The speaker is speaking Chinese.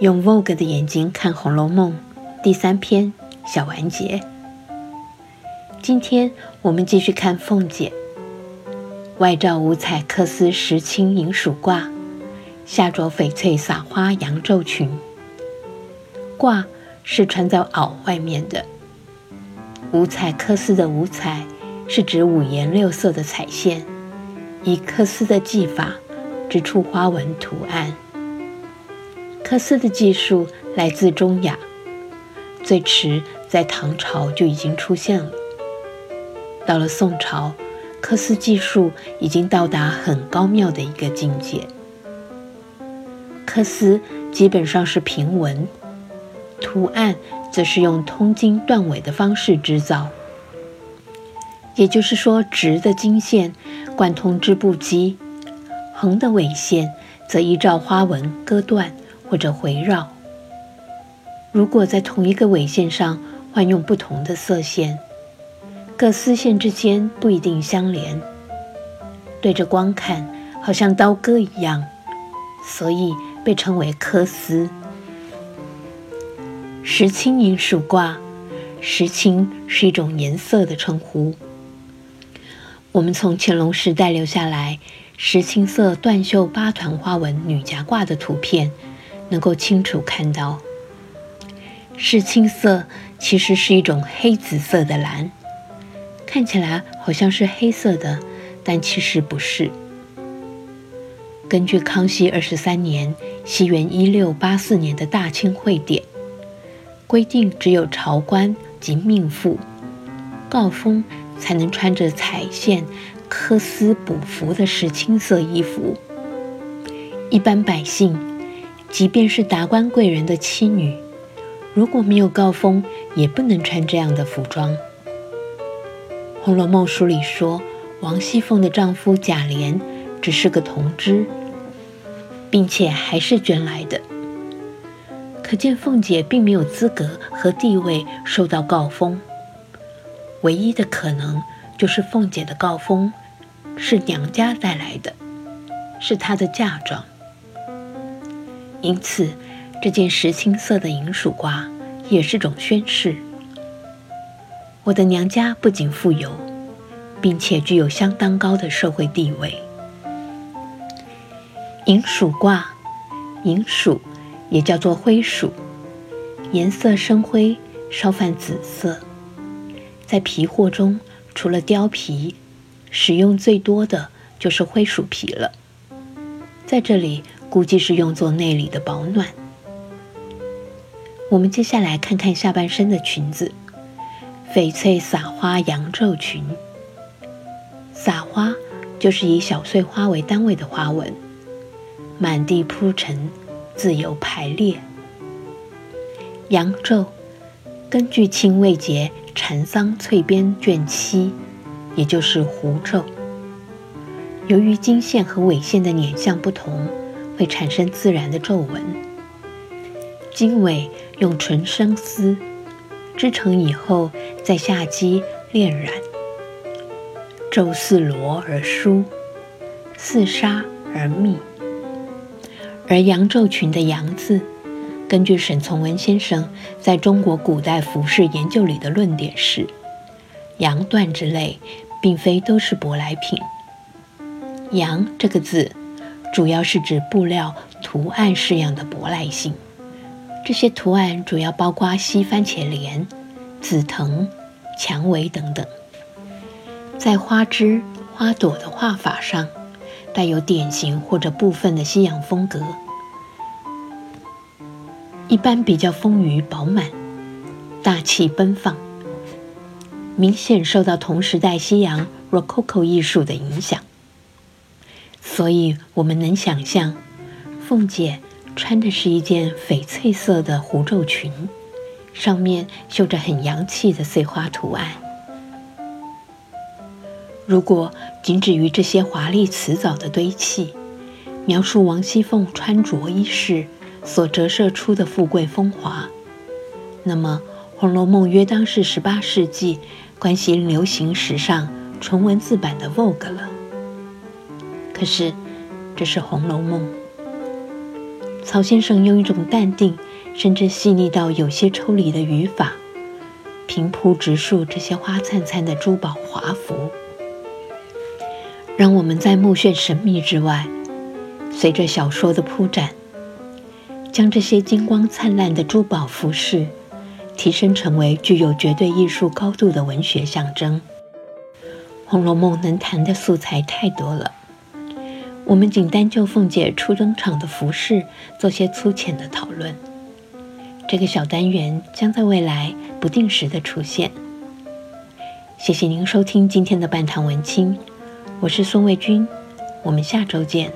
用 Vogue 的眼睛看《红楼梦》第三篇小完结。今天我们继续看凤姐，外罩五彩缂丝石青银鼠褂，下着翡翠撒花羊皱裙。褂是穿在袄外面的，五彩缂丝的五彩是指五颜六色的彩线。以缂丝的技法织出花纹图案。缂丝的技术来自中亚，最迟在唐朝就已经出现了。到了宋朝，缂丝技术已经到达很高妙的一个境界。缂丝基本上是平纹，图案则是用通经断尾的方式织造，也就是说，直的经线。贯通织布机，横的纬线则依照花纹割断或者回绕。如果在同一个纬线上换用不同的色线，各丝线之间不一定相连，对着光看好像刀割一样，所以被称为缂丝。石青银鼠褂，石青是一种颜色的称呼。我们从乾隆时代留下来石青色断绣八团花纹女夹褂的图片，能够清楚看到，石青色其实是一种黑紫色的蓝，看起来好像是黑色的，但其实不是。根据康熙二十三年（西元一六八四年）的大清会典规定，只有朝官及命妇、诰封。才能穿着彩线、缂丝补服的石青色衣服。一般百姓，即便是达官贵人的妻女，如果没有诰封，也不能穿这样的服装。《红楼梦》书里说，王熙凤的丈夫贾琏只是个同知，并且还是捐来的，可见凤姐并没有资格和地位受到诰封。唯一的可能就是凤姐的诰封是娘家带来的，是她的嫁妆。因此，这件石青色的银鼠褂也是种宣誓：我的娘家不仅富有，并且具有相当高的社会地位。银鼠褂，银鼠也叫做灰鼠，颜色深灰，稍泛紫色。在皮货中，除了貂皮，使用最多的就是灰鼠皮了。在这里，估计是用作内里的保暖。我们接下来看看下半身的裙子，翡翠撒花羊皱裙。撒花就是以小碎花为单位的花纹，满地铺陈，自由排列。羊皱，根据清未节。蚕桑翠边卷七，也就是弧皱。由于经线和纬线的捻向不同，会产生自然的皱纹。经纬用纯生丝织成以后，在下机炼染，皱似罗而疏，似纱而密。而羊皱裙的“羊”字。根据沈从文先生在中国古代服饰研究里的论点是，羊缎之类，并非都是舶来品。羊这个字，主要是指布料图案式样的舶来性。这些图案主要包括西番茄莲、紫藤、蔷薇等等，在花枝、花朵的画法上，带有典型或者部分的西洋风格。一般比较丰腴饱满、大气奔放，明显受到同时代西洋 Rococo 艺术的影响。所以，我们能想象，凤姐穿的是一件翡翠色的狐皱裙，上面绣着很洋气的碎花图案。如果仅止于这些华丽辞藻的堆砌，描述王熙凤穿着衣饰所折射出的富贵风华，那么《红楼梦》约当是十八世纪关系流行时尚纯文字版的 Vogue 了。可是，这是《红楼梦》。曹先生用一种淡定，甚至细腻到有些抽离的语法，平铺直述这些花灿灿的珠宝华服，让我们在目眩神迷之外，随着小说的铺展，将这些金光灿烂的珠宝服饰提升成为具有绝对艺术高度的文学象征。《红楼梦》能谈的素材太多了。我们仅单就凤姐初登场的服饰做些粗浅的讨论。这个小单元将在未来不定时的出现。谢谢您收听今天的半堂文青，我是宋卫军，我们下周见。